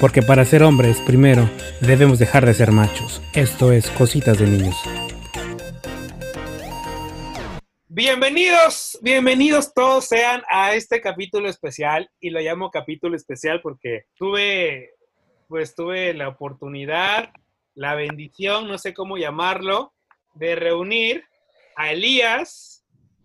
porque para ser hombres primero debemos dejar de ser machos. Esto es Cositas de Niños. Bienvenidos, bienvenidos todos sean a este capítulo especial y lo llamo capítulo especial porque tuve, pues tuve la oportunidad, la bendición, no sé cómo llamarlo, de reunir a Elías,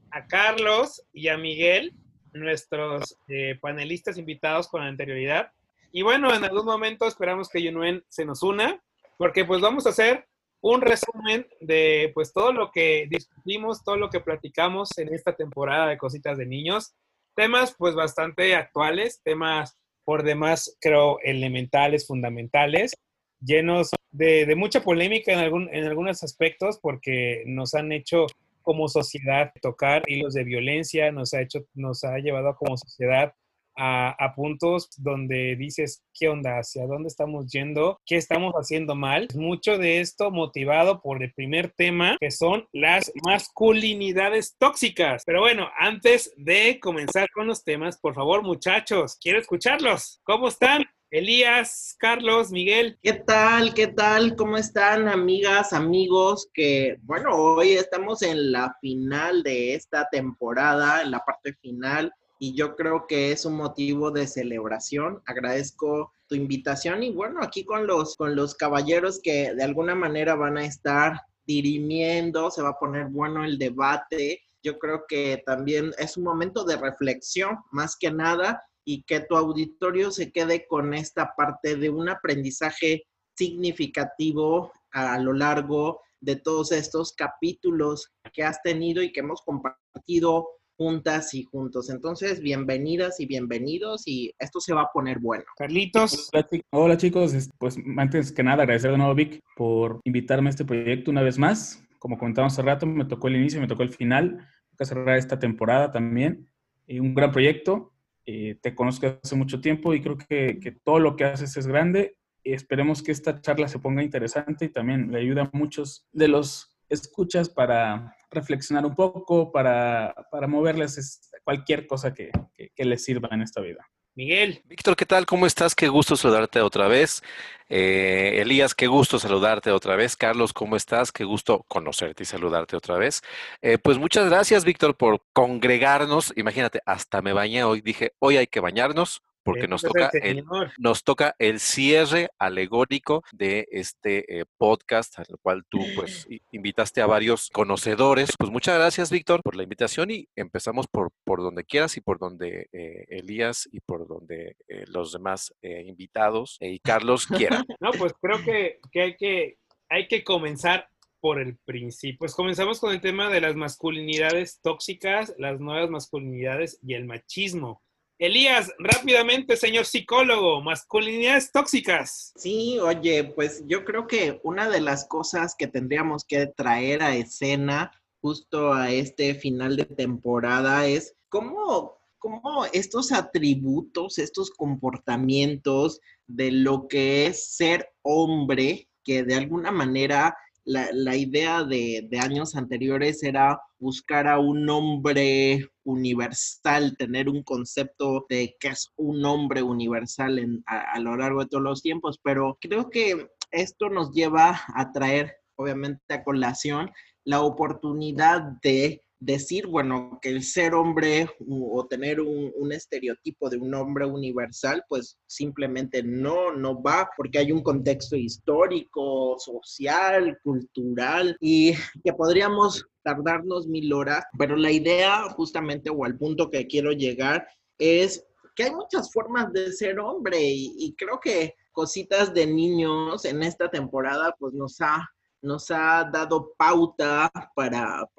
a Carlos y a Miguel, nuestros eh, panelistas invitados con anterioridad. Y bueno, en algún momento esperamos que Yunuen se nos una, porque pues vamos a hacer un resumen de pues todo lo que discutimos, todo lo que platicamos en esta temporada de Cositas de Niños. Temas pues bastante actuales, temas por demás creo elementales, fundamentales, llenos de, mucha polémica en, algún, en algunos aspectos porque nos han hecho como sociedad tocar hilos de violencia, nos ha hecho, nos ha llevado como sociedad a, puntos donde dices, ¿qué onda? ¿Hacia dónde estamos yendo? ¿Qué estamos haciendo mal? Mucho de esto motivado por el primer tema, que son las masculinidades tóxicas. Pero bueno, antes de comenzar con los temas, por favor, muchachos, quiero escucharlos. ¿Cómo están? Elías, Carlos, Miguel. ¿Qué tal? ¿Qué tal? ¿Cómo están, amigas, amigos? Que bueno, hoy estamos en la final de esta temporada, en la parte final y yo creo que es un motivo de celebración. Agradezco tu invitación y bueno, aquí con los, con los caballeros que de alguna manera van a estar dirimiendo, se va a poner bueno el debate. Yo creo que también es un momento de reflexión, más que nada, y que tu auditorio se quede con esta parte de un aprendizaje significativo a lo largo de todos estos capítulos que has tenido y que hemos compartido juntas y juntos. Entonces, bienvenidas y bienvenidos y esto se va a poner bueno. Carlitos. Hola, chicos, pues antes que nada agradecer de nuevo Vic por invitarme a este proyecto una vez más. Como comentamos hace rato, me tocó el inicio, me tocó el final, toca cerrar esta temporada también. Y un gran proyecto, eh, te conozco hace mucho tiempo y creo que, que todo lo que haces es grande. esperemos que esta charla se ponga interesante y también le ayude a muchos de los escuchas para reflexionar un poco, para, para moverles cualquier cosa que, que, les sirva en esta vida. Miguel. Víctor, ¿qué tal? ¿Cómo estás? Qué gusto saludarte otra vez. Eh, Elías, qué gusto saludarte otra vez. Carlos, ¿cómo estás? Qué gusto conocerte y saludarte otra vez. Eh, pues muchas gracias, Víctor, por congregarnos. Imagínate, hasta me bañé hoy. Dije, hoy hay que bañarnos porque nos toca, el, nos toca el cierre alegórico de este eh, podcast, al cual tú pues invitaste a varios conocedores. Pues muchas gracias, Víctor, por la invitación y empezamos por, por donde quieras y por donde eh, Elías y por donde eh, los demás invitados y Carlos quieran. No, pues creo que, que, hay que hay que comenzar por el principio. Pues comenzamos con el tema de las masculinidades tóxicas, las nuevas masculinidades y el machismo. Elías, rápidamente, señor psicólogo, masculinidades tóxicas. Sí, oye, pues yo creo que una de las cosas que tendríamos que traer a escena justo a este final de temporada es cómo, cómo estos atributos, estos comportamientos de lo que es ser hombre, que de alguna manera la, idea de, años anteriores era buscar a un hombre universal, tener un concepto de que es un hombre universal en, a, a, lo largo de todos los tiempos, pero creo que esto nos lleva a traer, obviamente, a colación la oportunidad de decir, bueno, que el ser hombre o tener un, estereotipo de un hombre universal, pues simplemente no, no va, porque hay un contexto histórico, social, cultural, y que podríamos tardarnos mil horas, pero la idea justamente o al punto que quiero llegar es que hay muchas formas de ser hombre y, creo que cositas de niños en esta temporada pues nos ha nos ha dado pauta para,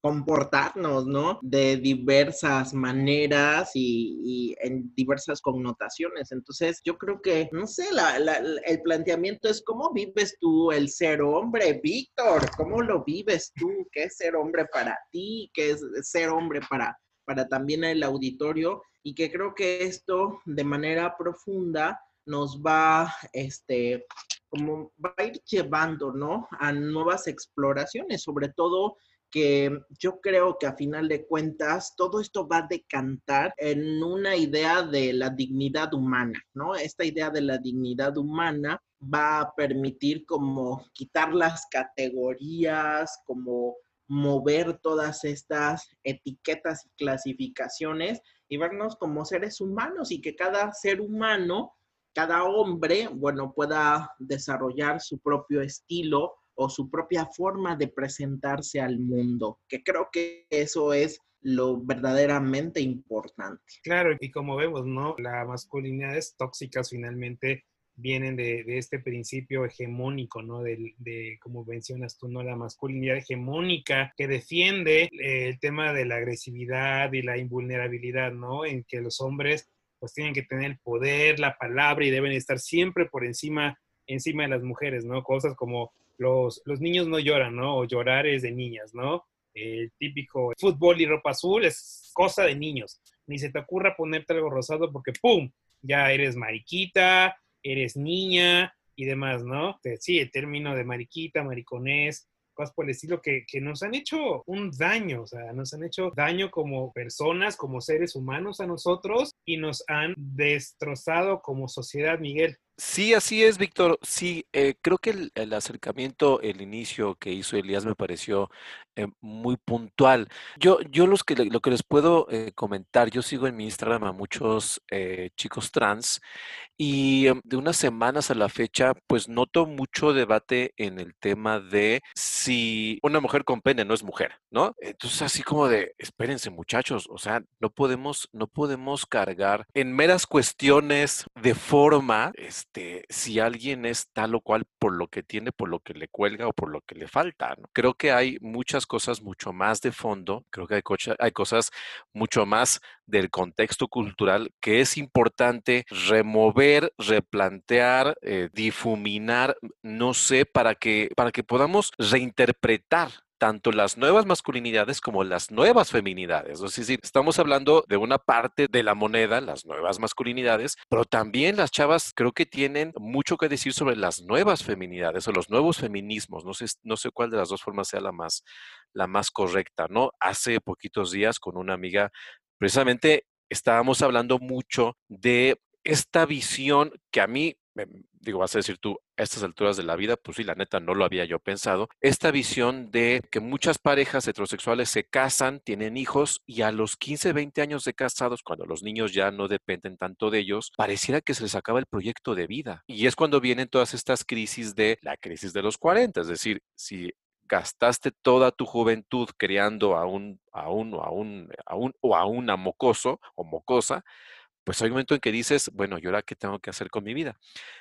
comportarnos, ¿no? De diversas maneras y, en diversas connotaciones. Entonces, yo creo que, no sé, el planteamiento es cómo vives tú el ser hombre, Víctor, ¿cómo lo vives tú? ¿Qué es ser hombre para ti? ¿Qué es ser hombre para, para también el auditorio? Y que creo que esto de manera profunda nos va, este, como va a ir llevando, ¿no? A nuevas exploraciones, sobre todo que yo creo que a final de cuentas todo esto va a decantar en una idea de la dignidad humana, ¿no? Esta idea de la dignidad humana va a permitir como quitar las categorías, como mover todas estas etiquetas y clasificaciones y vernos como seres humanos y que cada ser humano, cada hombre, bueno, pueda desarrollar su propio estilo o su propia forma de presentarse al mundo, que creo que eso es lo verdaderamente importante. Claro, y como vemos, ¿no? La masculinidad es tóxica finalmente vienen de, este principio hegemónico, ¿no? De, de, como mencionas tú, ¿no? La masculinidad hegemónica que defiende eh, el tema de la agresividad y la invulnerabilidad, ¿no? En que los hombres pues tienen que tener el poder, la palabra y deben estar siempre por encima, encima de las mujeres, ¿no? Cosas como los, los niños no lloran, ¿no? O llorar es de niñas, ¿no? El típico fútbol y ropa azul es cosa de niños. Ni se te ocurra ponerte algo rosado porque ¡pum! Ya eres mariquita, eres niña y demás, ¿no? Sí, el término de mariquita, mariconés, cosas por el estilo que, que, nos han hecho un daño, o sea, nos han hecho daño como personas, como seres humanos a nosotros y nos han destrozado como sociedad, Miguel. Sí, así es, Víctor. Sí, eh, creo que el, acercamiento, el inicio que hizo Elías me pareció eh, muy puntual. Yo, yo los que, lo que les puedo eh, comentar, yo sigo en mi Instagram a muchos chicos trans y em, de unas semanas a la fecha, pues noto mucho debate en el tema de si una mujer con pene no es mujer, ¿no? Entonces, así como de, espérense muchachos, o sea, no podemos, no podemos cargar en meras cuestiones de forma, este, si alguien es tal o cual por lo que tiene, por lo que le cuelga o por lo que le falta. Creo que hay muchas cosas mucho más de fondo, creo que hay, hay cosas mucho más del contexto cultural que es importante remover, replantear, eh, difuminar, no sé, para que, para que podamos reinterpretar tanto las nuevas masculinidades como las nuevas feminidades. Es decir, estamos hablando de una parte de la moneda, las nuevas masculinidades, pero también las chavas creo que tienen mucho que decir sobre las nuevas feminidades o los nuevos feminismos. No sé, no sé cuál de las dos formas sea la más, la más correcta, ¿no? Hace poquitos días con una amiga, precisamente estábamos hablando mucho de esta visión que a mí digo, vas a decir tú, a estas alturas de la vida, pues sí, la neta no lo había yo pensado, esta visión de que muchas parejas heterosexuales se casan, tienen hijos y a los 15, 20 años de casados, cuando los niños ya no dependen tanto de ellos, pareciera que se les acaba el proyecto de vida. Y es cuando vienen todas estas crisis de la crisis de los 40, es decir, si gastaste toda tu juventud creando a un, a un, a un, a un, o a una mocoso o mocosa, pues hay un momento en que dices, bueno, ¿y ahora qué tengo que hacer con mi vida?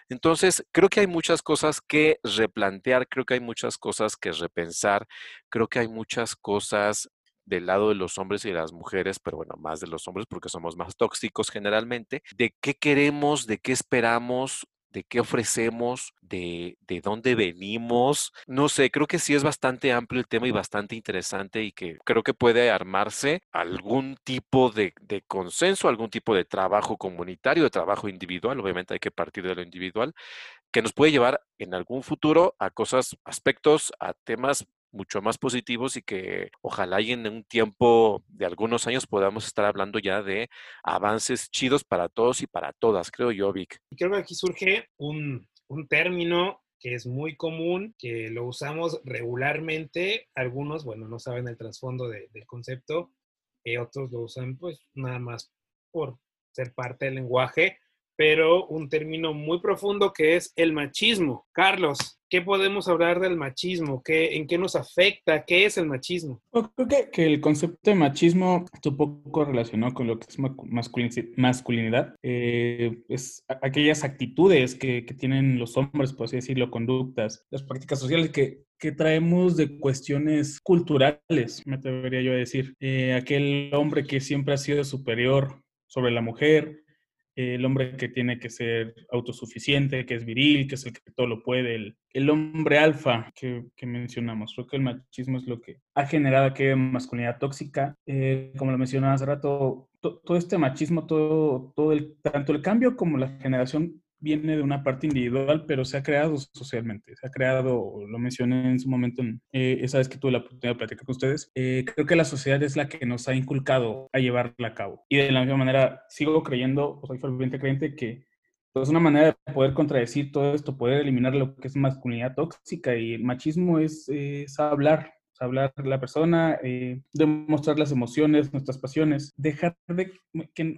Entonces, creo que hay muchas cosas que replantear, creo que hay muchas cosas que repensar, creo que hay muchas cosas del lado de los hombres y de las mujeres, pero bueno, más de los hombres porque somos más tóxicos generalmente, de qué queremos, de qué esperamos, de qué ofrecemos, de, de, dónde venimos. No sé, creo que sí es bastante amplio el tema y bastante interesante y que creo que puede armarse algún tipo de, de consenso, algún tipo de trabajo comunitario, de trabajo individual. Obviamente hay que partir de lo individual, que nos puede llevar en algún futuro a cosas, aspectos, a temas mucho más positivos y que ojalá y en un tiempo de algunos años podamos estar hablando ya de avances chidos para todos y para todas, creo yo, Vic. Creo que aquí surge un, un término que es muy común, que lo usamos regularmente. Algunos, bueno, no saben el trasfondo del concepto, eh, otros lo usan pues nada más por ser parte del lenguaje, pero un término muy profundo que es el machismo. Carlos, ¿qué podemos hablar del machismo? ¿Qué, ¿En qué nos afecta? ¿Qué es el machismo? creo que, que, el concepto de machismo está un poco relacionado con lo que es masculinidad. Eh, es aquellas actitudes que, que, tienen los hombres, por así decirlo, conductas, las prácticas sociales que, que traemos de cuestiones culturales, me atrevería yo a decir. Eh, aquel hombre que siempre ha sido superior sobre la mujer, el hombre que tiene que ser autosuficiente, que es viril, que es el que todo lo puede, el, hombre alfa que, mencionamos. Creo que el machismo es lo que ha generado aquella masculinidad tóxica. Eh, como lo mencionaba hace rato, todo este machismo, todo, todo el, tanto el cambio como la generación viene de una parte individual, pero se ha creado socialmente. Se ha creado, lo mencioné en su momento, eh, esa vez que tuve la oportunidad de platicar con ustedes, eh, creo que la sociedad es la que nos ha inculcado a llevarla a cabo. Y de la misma manera, sigo creyendo, o soy ferviente creyente, que pues una manera de poder contradecir todo esto, poder eliminar lo que es masculinidad tóxica y el machismo es, es hablar, hablar la persona, eh, demostrar las emociones, nuestras pasiones, dejar de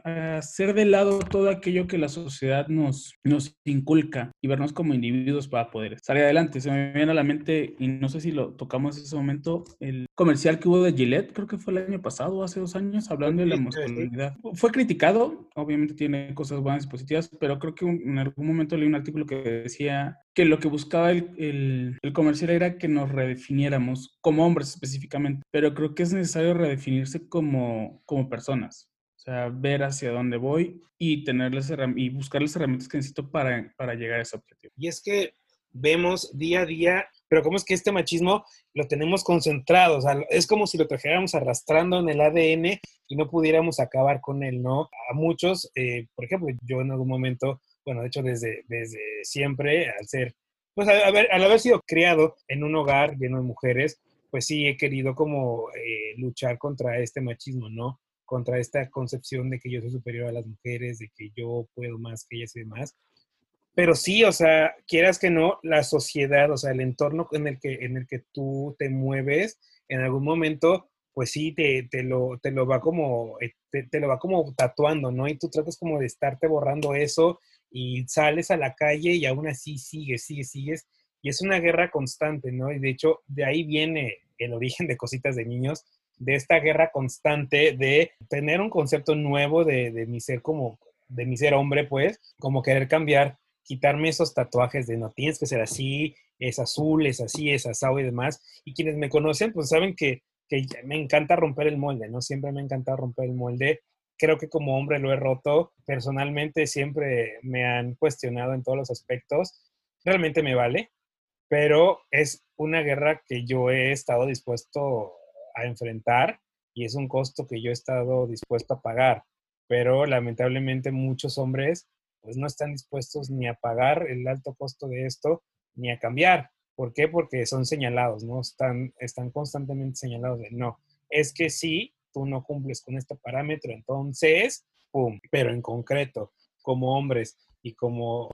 hacer de lado todo aquello que la sociedad nos, nos inculca y vernos como individuos para poder salir adelante. Se me viene a la mente, y no sé si lo tocamos en ese momento, el comercial que hubo de Gillette, creo que fue el año pasado, hace dos años, hablando de la masculinidad. Fue criticado, obviamente tiene cosas buenas y positivas, pero creo que en algún momento leí un artículo que decía que lo que buscaba el, el, comercial era que nos redefiniéramos como hombres específicamente, pero creo que es necesario redefinirse como, como personas. O sea, ver hacia dónde voy y, tenerles y buscar las herramientas que necesito para, para llegar a ese objetivo. Y es que vemos día a día, pero cómo es que este machismo lo tenemos concentrado, o sea, es como si lo trajéramos arrastrando en el ADN y no pudiéramos acabar con él, ¿no? A muchos, eh, por ejemplo, yo en algún momento bueno, de hecho desde, desde siempre, al ser, pues al haber, al haber sido criado en un hogar lleno de mujeres, pues sí he querido como eh, luchar contra este machismo, ¿no? Contra esta concepción de que yo soy superior a las mujeres, de que yo puedo más que ellas y demás. Pero sí, o sea, quieras que no, la sociedad, o sea, el entorno en el que, en el que tú te mueves, en algún momento, pues sí, te, te, lo, te lo va como, eh, te, te, lo va como tatuando, ¿no? Y tú tratas como de estarte borrando eso y sales a la calle y aún así sigues, sigues, sigues. Y es una guerra constante, ¿no? Y de hecho, de ahí viene el origen de Cositas de Niños, de esta guerra constante de tener un concepto nuevo de, de mi ser como, de mi ser hombre, pues, como querer cambiar, quitarme esos tatuajes de no tienes que ser así, es azul, es así, es asado y demás. Y quienes me conocen, pues saben que, que me encanta romper el molde, ¿no? Siempre me encanta romper el molde creo que como hombre lo he roto. Personalmente siempre me han cuestionado en todos los aspectos. Realmente me vale, pero es una guerra que yo he estado dispuesto a enfrentar y es un costo que yo he estado dispuesto a pagar. Pero lamentablemente muchos hombres pues no están dispuestos ni a pagar el alto costo de esto ni a cambiar. ¿Por qué? Porque son señalados, ¿no? Están, están constantemente señalados de no. Es que sí, no cumples con este parámetro, entonces, ¡pum! Pero en concreto, como hombres y como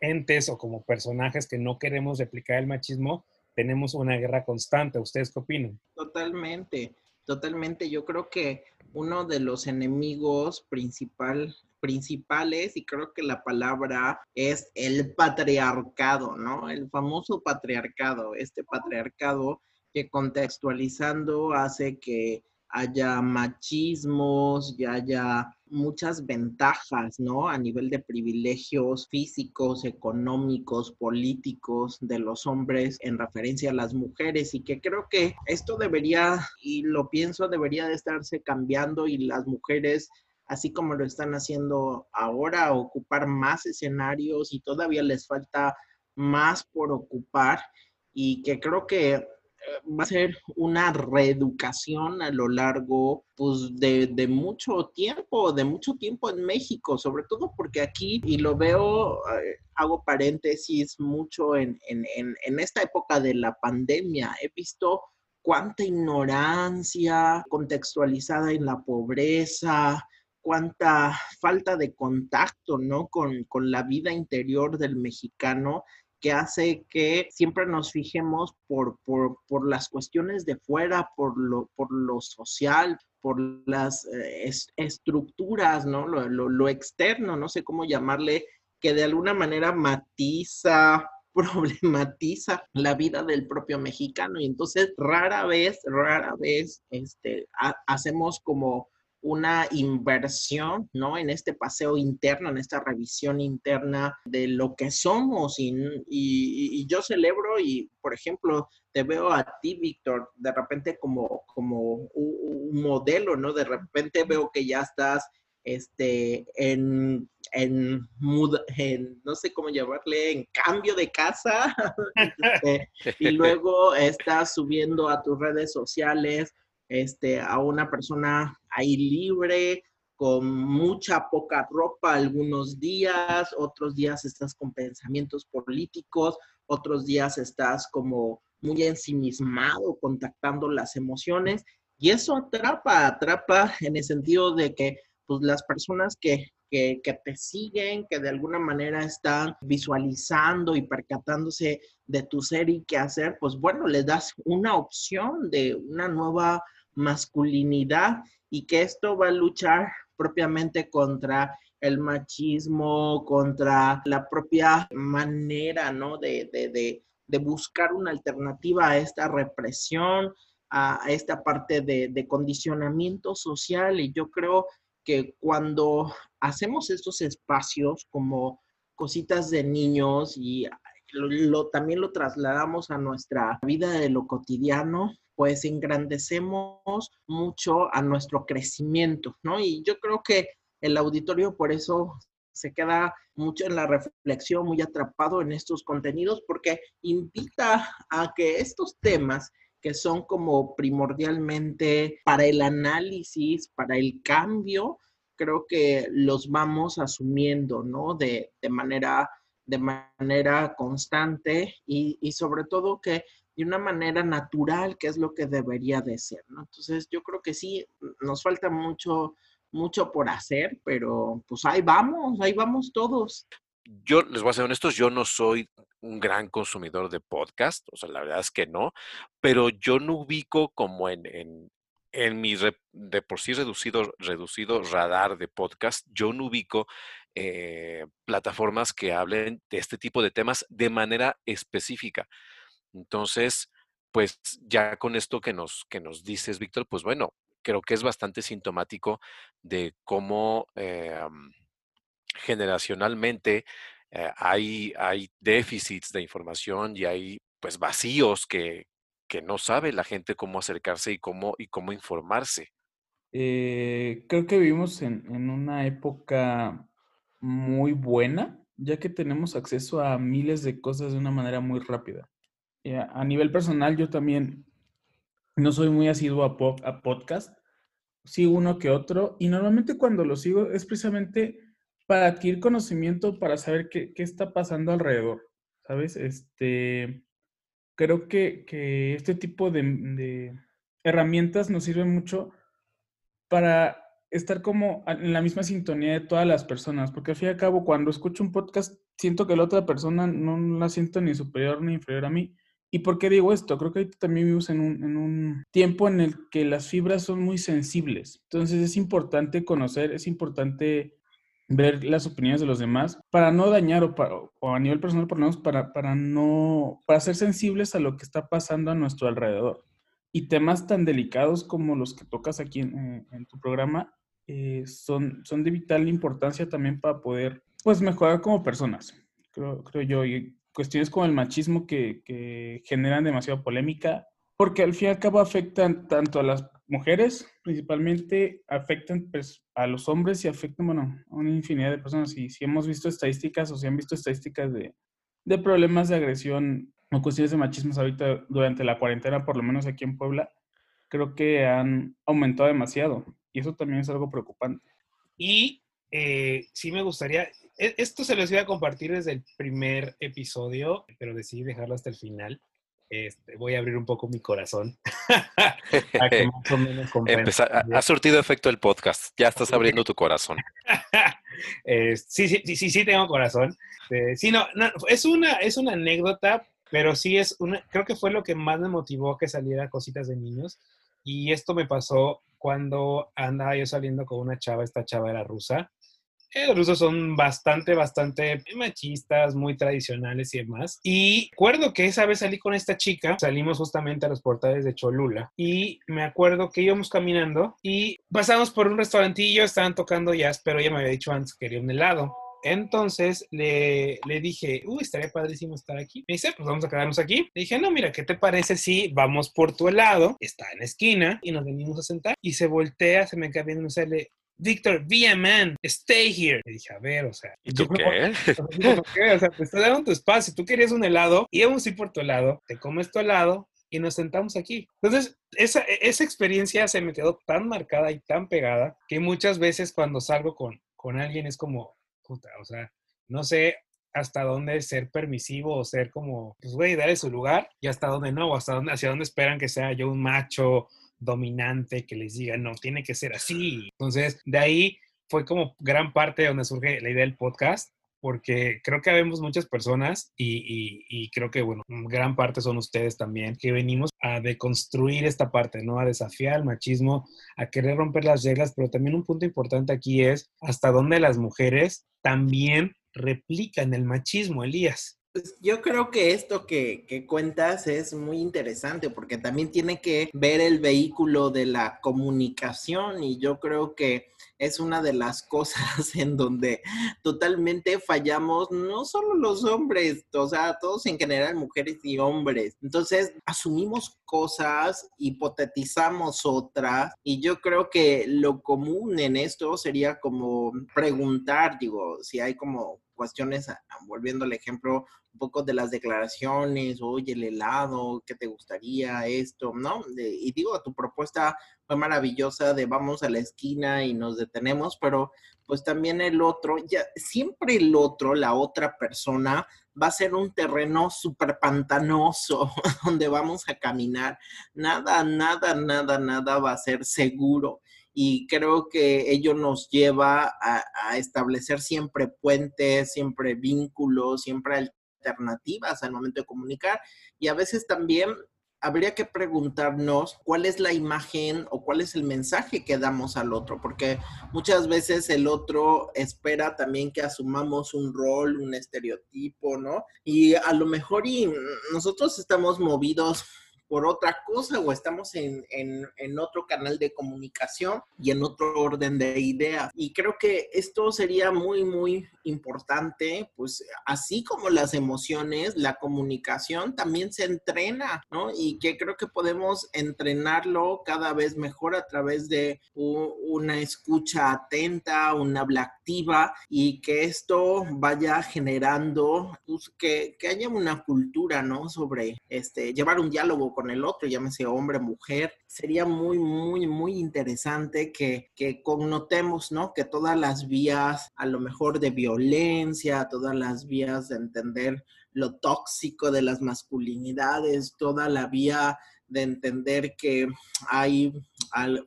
entes o como personajes que no queremos replicar el machismo, tenemos una guerra constante. ¿Ustedes qué opinan? Totalmente, totalmente. Yo creo que uno de los enemigos principal, principales, y creo que la palabra es el patriarcado, ¿no? El famoso patriarcado, este patriarcado que contextualizando hace que haya machismos y haya muchas ventajas, ¿no? A nivel de privilegios físicos, económicos, políticos de los hombres en referencia a las mujeres y que creo que esto debería, y lo pienso, debería de estarse cambiando y las mujeres así como lo están haciendo ahora, ocupar más escenarios y todavía les falta más por ocupar y que creo que va a ser una reeducación a lo largo pues, de, mucho tiempo, de mucho tiempo en México, sobre todo porque aquí, y lo veo, eh, hago paréntesis mucho en, en esta época de la pandemia, he visto cuánta ignorancia contextualizada en la pobreza, cuánta falta de contacto, ¿no? Con, con, la vida interior del mexicano que hace que siempre nos fijemos por, por, las cuestiones de fuera, por lo, por lo social, por las eh, estructuras, ¿no? Lo, lo, externo, no sé cómo llamarle, que de alguna manera matiza, problematiza la vida del propio mexicano. Y entonces rara vez, rara vez, este, hacemos como una inversión, ¿no? En este paseo interno, en esta revisión interna de lo que somos. Y, yo celebro y, por ejemplo, te veo a ti, Víctor, de repente como, como un, modelo, ¿no? De repente veo que ya estás este, en, en, en, no sé cómo llamarle, en cambio de casa, este, y luego estás subiendo a tus redes sociales este, a una persona ahí libre, con mucha poca ropa algunos días, otros días estás con pensamientos políticos, otros días estás como muy ensimismado, contactando las emociones, y eso atrapa, atrapa en el sentido de que pues, las personas que, que, que, te siguen, que de alguna manera están visualizando y percatándose de tu ser y qué hacer, pues bueno, les das una opción de una nueva masculinidad y que esto va a luchar propiamente contra el machismo, contra la propia manera, ¿no? De, de, de, buscar una alternativa a esta represión, a, esta parte de, condicionamiento social. Y yo creo que cuando hacemos estos espacios como cositas de niños y lo, también lo trasladamos a nuestra vida de lo cotidiano, pues engrandecemos mucho a nuestro crecimiento, ¿no? Y yo creo que el auditorio por eso se queda mucho en la reflexión, muy atrapado en estos contenidos, porque invita a que estos temas que son como primordialmente para el análisis, para el cambio, creo que los vamos asumiendo, ¿no? De, de manera, de manera constante y, y, sobre todo que de una manera natural, que es lo que debería de ser, ¿no? Entonces, yo creo que sí, nos falta mucho, mucho por hacer, pero pues ahí vamos, ahí vamos todos. Yo les voy a ser honestos, yo no soy un gran consumidor de podcast, o sea, la verdad es que no, pero yo no ubico como en, en, en mi de por sí reducido, reducido radar de podcast, yo no ubico eh, plataformas que hablen de este tipo de temas de manera específica. Entonces, pues ya con esto que nos, que nos dices, Víctor, pues bueno, creo que es bastante sintomático de cómo eh, generacionalmente eh, hay, hay déficits de información y hay pues vacíos que, que no sabe la gente cómo acercarse y cómo, y cómo informarse. Creo que vivimos en, en, una época muy buena, ya que tenemos acceso a miles de cosas de una manera muy rápida. Eh, a nivel personal, yo también no soy muy asiduo a, a podcast, sigo uno que otro, y normalmente cuando lo sigo es precisamente para adquirir conocimiento, para saber qué, qué está pasando alrededor, ¿sabes? Este, creo que, que este tipo de, de, herramientas nos sirven mucho para estar como en la misma sintonía de todas las personas, porque al fin y al cabo cuando escucho un podcast siento que la otra persona no la siento ni superior ni inferior a mí, ¿Y por qué digo esto? Creo que también vivimos en un, en un, tiempo en el que las fibras son muy sensibles. Entonces es importante conocer, es importante ver las opiniones de los demás para no dañar o, para, o a nivel personal por lo menos para, para no, para ser sensibles a lo que está pasando a nuestro alrededor. Y temas tan delicados como los que tocas aquí en, eh, en tu programa eh, son, son de vital importancia también para poder pues mejorar como personas, creo, creo yo. Y cuestiones como el machismo que, que generan demasiada polémica, porque al fin y al cabo afectan tanto a las mujeres, principalmente afectan pues, a los hombres y afectan, bueno, a una infinidad de personas. Y si hemos visto estadísticas o si han visto estadísticas de, de problemas de agresión o cuestiones de machismo ahorita durante la cuarentena, por lo menos aquí en Puebla, creo que han aumentado demasiado. Y eso también es algo preocupante. Y eh, sí me gustaría, e, esto se los iba a compartir desde el primer episodio, pero decidí dejarlo hasta el final. Este, voy a abrir un poco mi corazón. ha surtido efecto el podcast. Ya estás abriendo tu corazón. eh, sí, sí, sí, sí, tengo corazón. Eh, sí, no, no, es, una, es una anécdota, pero sí es una, creo que fue lo que más me motivó a que saliera Cositas de Niños. Y esto me pasó cuando andaba yo saliendo con una chava, esta chava era rusa, eh, los rusos son bastante, bastante machistas, muy tradicionales y demás. Y recuerdo que esa vez salí con esta chica, salimos justamente a los portales de Cholula y me acuerdo que íbamos caminando y pasamos por un restaurantillo, estaban tocando jazz, pero ella me había dicho antes que quería un helado. Entonces le, le, dije, uy, estaría padrísimo estar aquí. Me dice, pues vamos a quedarnos aquí. Le dije, no, mira, ¿qué te parece si vamos por tu helado? Está en la esquina y nos venimos a sentar. Y se voltea, se me queda viendo y sale, Víctor, be a man, stay here. Le dije, a ver, o sea. ¿Y tú qué? O sea, te estoy dando tu espacio. Tú querías un helado, íbamos a ir por tu helado, te comes tu helado, y nos sentamos aquí. Entonces, esa, esa experiencia se me quedó tan marcada y tan pegada que muchas veces cuando salgo con, con alguien es como, o sea, no sé hasta dónde ser permisivo o ser como, pues, güey, darle su lugar y hasta dónde no, o hasta dónde, hacia dónde esperan que sea yo un macho dominante que les diga, no, tiene que ser así. Entonces, de ahí fue como gran parte de donde surge la idea del podcast, porque creo que habemos muchas personas y, creo que, bueno, gran parte son ustedes también, que venimos a deconstruir esta parte, ¿no? A desafiar el machismo, a querer romper las reglas, pero también un punto importante aquí es hasta dónde las mujeres también replican el machismo, Elías. Pues yo creo que esto que, que, cuentas es muy interesante porque también tiene que ver el vehículo de la comunicación y yo creo que es una de las cosas en donde totalmente fallamos, no solo los hombres, o sea, todos en general, mujeres y hombres. Entonces, asumimos cosas, hipotetizamos otras, y yo creo que lo común en esto sería como preguntar, digo, si hay como cuestiones, volviendo al ejemplo un poco de las declaraciones, oye, el helado, ¿qué te gustaría esto? ¿No? y digo, tu propuesta fue maravillosa de vamos a la esquina y nos detenemos, pero pues también el otro, ya siempre el otro, la otra persona, va a ser un terreno súper pantanoso donde vamos a caminar. Nada, nada, nada, nada va a ser seguro. Y creo que ello nos lleva a, a establecer siempre puentes, siempre vínculos, siempre alternativas al momento de comunicar. Y a veces también habría que preguntarnos cuál es la imagen o cuál es el mensaje que damos al otro, porque muchas veces el otro espera también que asumamos un rol, un estereotipo, ¿no? Y a lo mejor y nosotros estamos movidos por otra cosa o estamos en, en, otro canal de comunicación y en otro orden de ideas. Y creo que esto sería muy, muy importante, pues así como las emociones, la comunicación también se entrena, ¿no? Y que creo que podemos entrenarlo cada vez mejor a través de una escucha atenta, una habla activa y que esto vaya generando, pues, que, que haya una cultura, ¿no? Sobre este, llevar un diálogo con el otro, llámese hombre, mujer, sería muy, muy, muy interesante que, que connotemos, ¿no? Que todas las vías, a lo mejor de violencia, todas las vías de entender lo tóxico de las masculinidades, toda la vía de entender que hay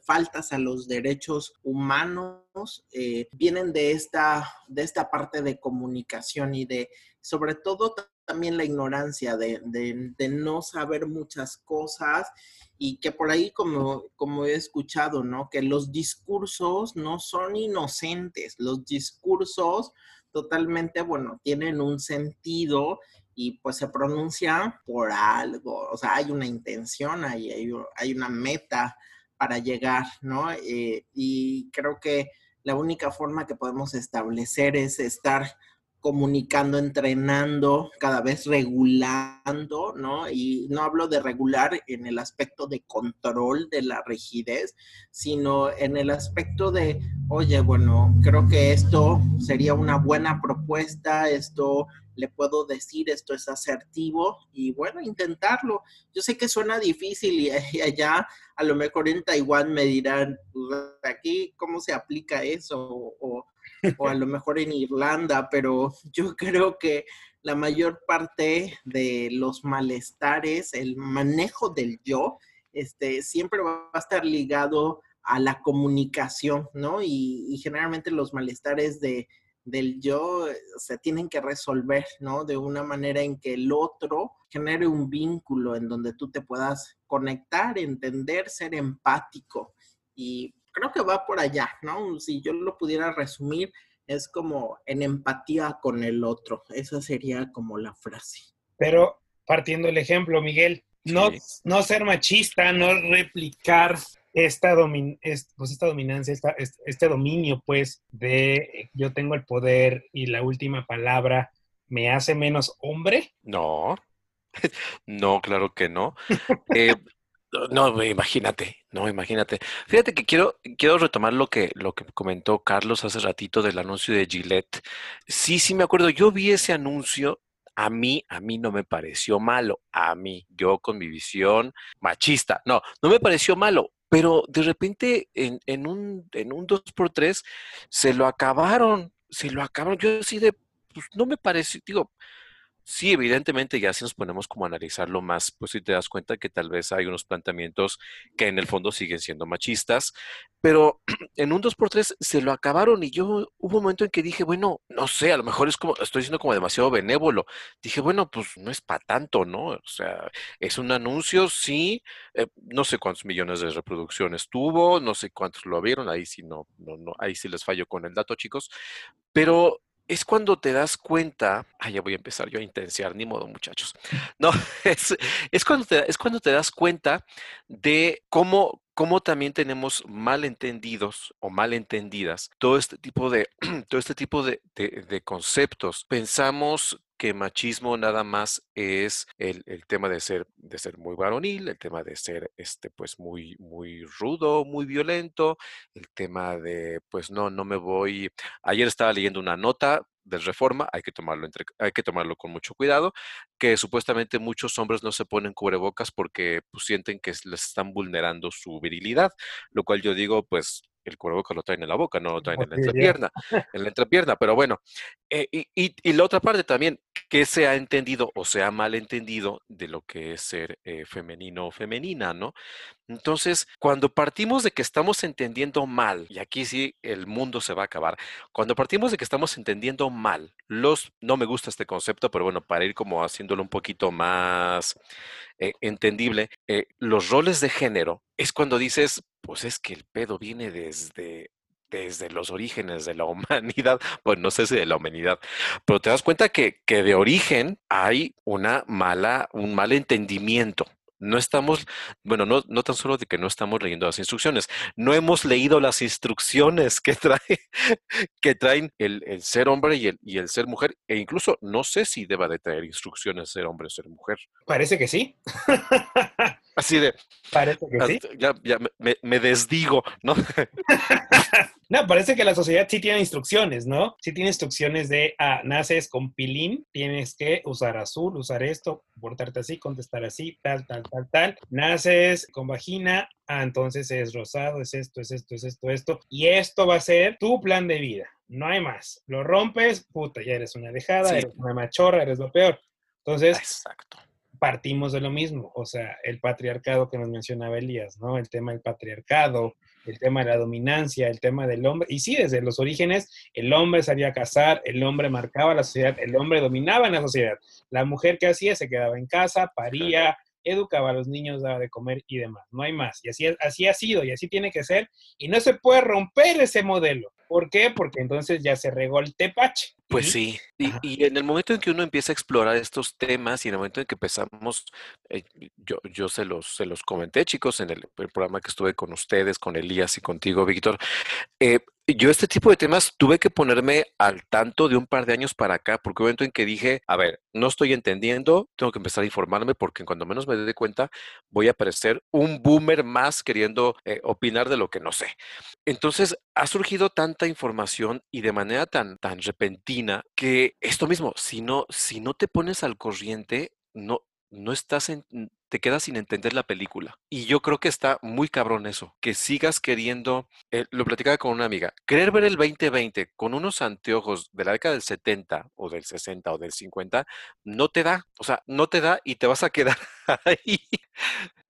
faltas a los derechos humanos, eh, vienen de esta, de esta parte de comunicación y de, sobre todo, también la ignorancia de, de, no saber muchas cosas y que por ahí, como, como he escuchado, ¿no? Que los discursos no son inocentes, los discursos totalmente, bueno, tienen un sentido y pues se pronuncian por algo, o sea, hay una intención, hay, hay, hay una meta para llegar, ¿no? Eh, y creo que la única forma que podemos establecer es estar comunicando, entrenando, cada vez regulando, ¿no? Y no hablo de regular en el aspecto de control de la rigidez, sino en el aspecto de, oye, bueno, creo que esto sería una buena propuesta, esto le puedo decir, esto es asertivo y bueno, intentarlo. Yo sé que suena difícil y, allá a lo mejor en Taiwán me dirán, pues, aquí, ¿cómo se aplica eso? O, o a lo mejor en Irlanda, pero yo creo que la mayor parte de los malestares, el manejo del yo, este, siempre va a estar ligado a la comunicación, ¿no? Y, generalmente los malestares de, del yo se tienen que resolver, ¿no? De una manera en que el otro genere un vínculo en donde tú te puedas conectar, entender, ser empático. Y creo que va por allá, ¿no? Si yo lo pudiera resumir, es como en empatía con el otro. Esa sería como la frase. Pero partiendo el ejemplo, Miguel, no, no ser machista, no replicar esta, domin pues esta dominancia, esta, este dominio, pues, de yo tengo el poder y la última palabra, ¿me hace menos hombre? No, no, claro que no. eh, no, imagínate, no, imagínate. Fíjate que quiero, quiero retomar lo que, lo que comentó Carlos hace ratito del anuncio de Gillette. Sí, sí me acuerdo. Yo vi ese anuncio a mí, a mí no me pareció malo, a mí, yo con mi visión machista, no, no me pareció malo, pero de repente en, en un, en un 2x3 se lo acabaron, se lo acabaron, yo así de, pues no me pareció, digo, Sí, evidentemente, ya si nos ponemos como a analizarlo más, pues si te das cuenta que tal vez hay unos planteamientos que en el fondo siguen siendo machistas, pero en un 2x3 se lo acabaron y yo hubo un momento en que dije, bueno, no sé, a lo mejor es como, estoy siendo como demasiado benévolo. Dije, bueno, pues no es para tanto, ¿no? O sea, es un anuncio, sí, eh, no sé cuántos millones de reproducciones tuvo, no sé cuántos lo vieron, ahí sí no, no, no, ahí sí les fallo con el dato, chicos, pero es cuando te das cuenta, ah, ya voy a empezar yo a intensiar, ni modo muchachos, no, es, es, cuando, te, es cuando te das cuenta de cómo, cómo también tenemos malentendidos o malentendidas todo este tipo de, todo este tipo de, de, de conceptos. Pensamos que machismo nada más es el, el, tema de ser, de ser muy varonil, el tema de ser este, pues muy, muy rudo, muy violento, el tema de, pues no, no me voy. Ayer estaba leyendo una nota de reforma, hay que tomarlo entre, hay que tomarlo con mucho cuidado, que supuestamente muchos hombres no se ponen cubrebocas porque pues, sienten que les están vulnerando su virilidad, lo cual yo digo, pues el cubrebocas lo traen en la boca, no lo traen en la entrepierna, en la entrepierna, pero bueno, eh, y, y, y, la otra parte también, que se ha entendido o se ha malentendido de lo que es ser eh, femenino o femenina, ¿no? Entonces, cuando partimos de que estamos entendiendo mal, y aquí sí el mundo se va a acabar, cuando partimos de que estamos entendiendo mal, los, no me gusta este concepto, pero bueno, para ir como haciéndolo un poquito más eh, entendible, eh, los roles de género es cuando dices, pues es que el pedo viene desde desde los orígenes de la humanidad, bueno, no sé si de la humanidad, pero te das cuenta que, que de origen hay una mala, un mal entendimiento no estamos, bueno, no, no tan solo de que no estamos leyendo las instrucciones, no hemos leído las instrucciones que, trae, que traen el, el ser hombre y el, y el, ser mujer, e incluso no sé si deba de traer instrucciones ser hombre o ser mujer. Parece que sí. Así de. Parece que sí. Ya, ya me, me desdigo, ¿no? no, parece que la sociedad sí tiene instrucciones, ¿no? Sí tiene instrucciones de, ah, naces con pilín, tienes que usar azul, usar esto, portarte así, contestar así, tal, tal, tal, tal. Naces con vagina, ah, entonces es rosado, es esto, es esto, es esto, esto. Y esto va a ser tu plan de vida. No hay más. Lo rompes, puta, ya eres una dejada, sí. eres una machorra, eres lo peor. Entonces, Exacto partimos de lo mismo, o sea, el patriarcado que nos mencionaba Elías, ¿no? El tema del patriarcado, el tema de la dominancia, el tema del hombre. Y sí, desde los orígenes, el hombre salía a cazar, el hombre marcaba la sociedad, el hombre dominaba en la sociedad. La mujer que hacía se quedaba en casa, paría, educaba a los niños, daba de comer y demás. No hay más. Y así, así ha sido y así tiene que ser. Y no se puede romper ese modelo. ¿Por qué? Porque entonces ya se regó el tepache. Pues sí, y, y, en el momento en que uno empieza a explorar estos temas y en el momento en que empezamos, eh, yo, yo se, los, se los comenté chicos en el, el, programa que estuve con ustedes, con Elías y contigo, Víctor, eh, yo este tipo de temas tuve que ponerme al tanto de un par de años para acá, porque un momento en que dije, a ver, no estoy entendiendo, tengo que empezar a informarme porque cuando menos me dé cuenta voy a parecer un boomer más queriendo eh, opinar de lo que no sé. Entonces, ha surgido tanta información y de manera tan, tan repentina que esto mismo, si no, si no te pones al corriente, no, no estás en, te quedas sin entender la película. Y yo creo que está muy cabrón eso, que sigas queriendo, eh, lo platicaba con una amiga, querer ver el 2020 con unos anteojos de la década del 70 o del 60 o del 50, no te da, o sea, no te da y te vas a quedar ahí.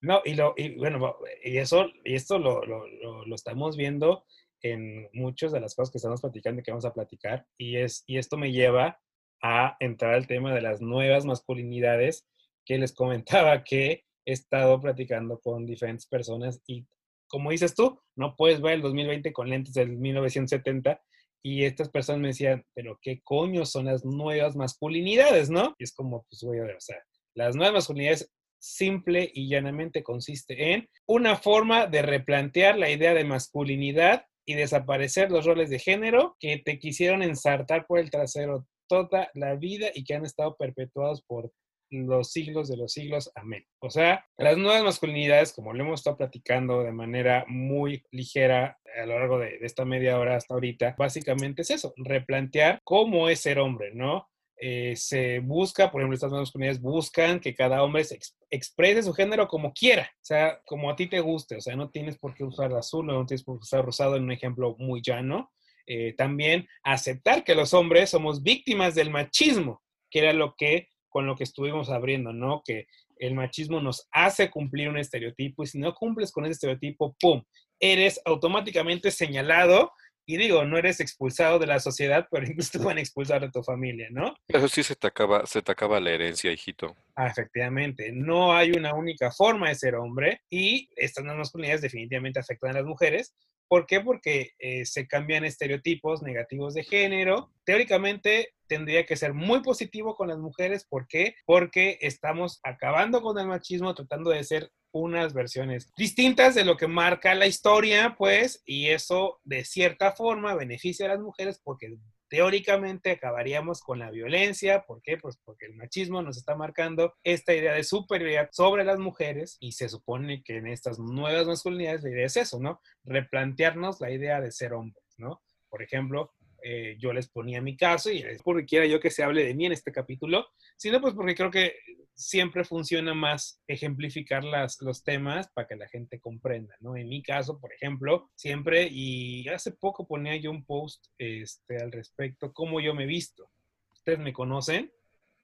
No, y, lo, y bueno, y eso, y esto lo, lo, lo, estamos viendo en muchas de las cosas que estamos platicando y que vamos a platicar, y, es, y esto me lleva a entrar al tema de las nuevas masculinidades que les comentaba que he estado platicando con diferentes personas y como dices tú, no puedes ver el 2020 con lentes del 1970 y estas personas me decían, pero qué coño son las nuevas masculinidades, ¿no? Y es como, pues, voy a ver, o sea, las nuevas masculinidades simple y llanamente consiste en una forma de replantear la idea de masculinidad y desaparecer los roles de género que te quisieron ensartar por el trasero toda la vida y que han estado perpetuados por los siglos de los siglos. Amén. O sea, las nuevas masculinidades, como lo hemos estado platicando de manera muy ligera a lo largo de, de esta media hora hasta ahorita, básicamente es eso, replantear cómo es ser hombre, ¿no? eh, se busca, por ejemplo, estas nuevas comunidades buscan que cada hombre se exprese su género como quiera, o sea, como a ti te guste, o sea, no tienes por qué usar azul, no tienes por qué usar rosado en un ejemplo muy llano. Eh, también aceptar que los hombres somos víctimas del machismo, que era lo que con lo que estuvimos abriendo, ¿no? Que el machismo nos hace cumplir un estereotipo y si no cumples con ese estereotipo, ¡pum! Eres automáticamente señalado y digo, no eres expulsado de la sociedad, pero incluso te van a expulsar de tu familia, ¿no? Eso sí se te acaba, se te acaba la herencia, hijito. Ah, efectivamente, no hay una única forma de ser hombre y estas nuevas masculinidades definitivamente afectan a las mujeres. ¿Por qué? Porque eh, se cambian estereotipos negativos de género. Teóricamente tendría que ser muy positivo con las mujeres. ¿Por qué? Porque estamos acabando con el machismo, tratando de ser unas versiones distintas de lo que marca la historia, pues, y eso de cierta forma beneficia a las mujeres porque teóricamente acabaríamos con la violencia. ¿Por qué? Pues porque el machismo nos está marcando esta idea de superioridad sobre las mujeres y se supone que en estas nuevas masculinidades la idea es eso, ¿no? Replantearnos la idea de ser hombres, ¿no? Por ejemplo, eh, yo les ponía mi caso y es porque quiera yo que se hable de mí en este capítulo, sino pues porque creo que siempre funciona más ejemplificar las, los temas para que la gente comprenda, ¿no? En mi caso, por ejemplo, siempre, y hace poco ponía yo un post este, al respecto, cómo yo me he visto. Ustedes me conocen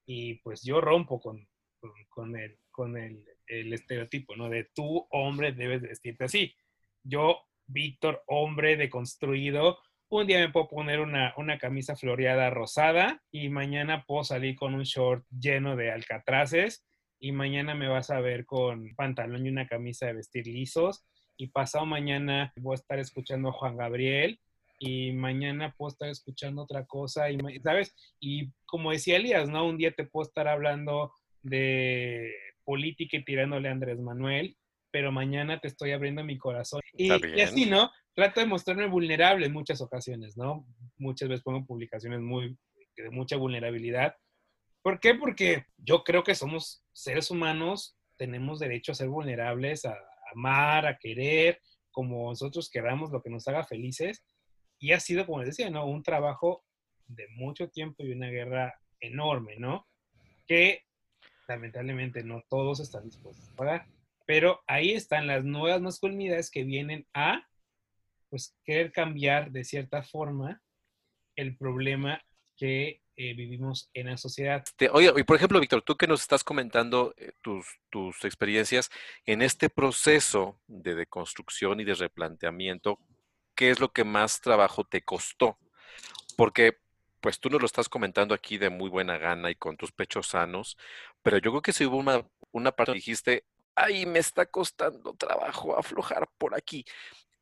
y pues yo rompo con, con, el, con el, el estereotipo, ¿no? De tú, hombre, debes vestirte así. Yo, Víctor, hombre deconstruido, un día me puedo poner una, camisa floreada rosada y mañana puedo salir con un short lleno de alcatraces y mañana me vas a ver con pantalón y una camisa de vestir lisos y pasado mañana voy a estar escuchando a Juan Gabriel y mañana puedo estar escuchando otra cosa y sabes y como decía Elías no un día te puedo estar hablando de política y tirándole a Andrés Manuel pero mañana te estoy abriendo mi corazón. Y, y así no trato de mostrarme vulnerable en muchas ocasiones, ¿no? Muchas veces pongo publicaciones muy de mucha vulnerabilidad. ¿Por qué? Porque yo creo que somos seres humanos, tenemos derecho a ser vulnerables, a amar, a querer, como nosotros queramos, lo que nos haga felices. Y ha sido, como les decía, ¿no? Un trabajo de mucho tiempo y una guerra enorme, ¿no? Que lamentablemente no todos están dispuestos a pagar. Pero ahí están las nuevas masculinidades que vienen a pues querer cambiar de cierta forma el problema que eh, vivimos en la sociedad. Oye, y por ejemplo, Víctor, tú que nos estás comentando eh, tus, tus experiencias en este proceso de deconstrucción y de replanteamiento, ¿qué es lo que más trabajo te costó? Porque pues tú nos lo estás comentando aquí de muy buena gana y con tus pechos sanos, pero yo creo que si hubo una, una parte dijiste, ay, me está costando trabajo aflojar por aquí.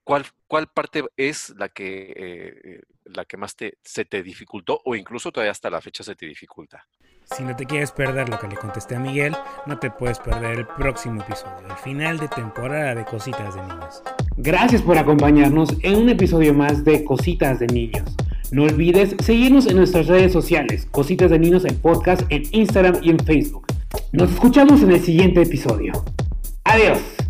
¿Cuál, ¿Cuál parte es la que, eh, la que más te, se te dificultó o incluso todavía hasta la fecha se te dificulta? Si no te quieres perder lo que le contesté a Miguel, no te puedes perder el próximo episodio, el final de temporada de Cositas de Niños. Gracias por acompañarnos en un episodio más de Cositas de Niños. No olvides seguirnos en nuestras redes sociales, Cositas de Niños en podcast en Instagram y en Facebook. Nos escuchamos en el siguiente episodio. Adiós.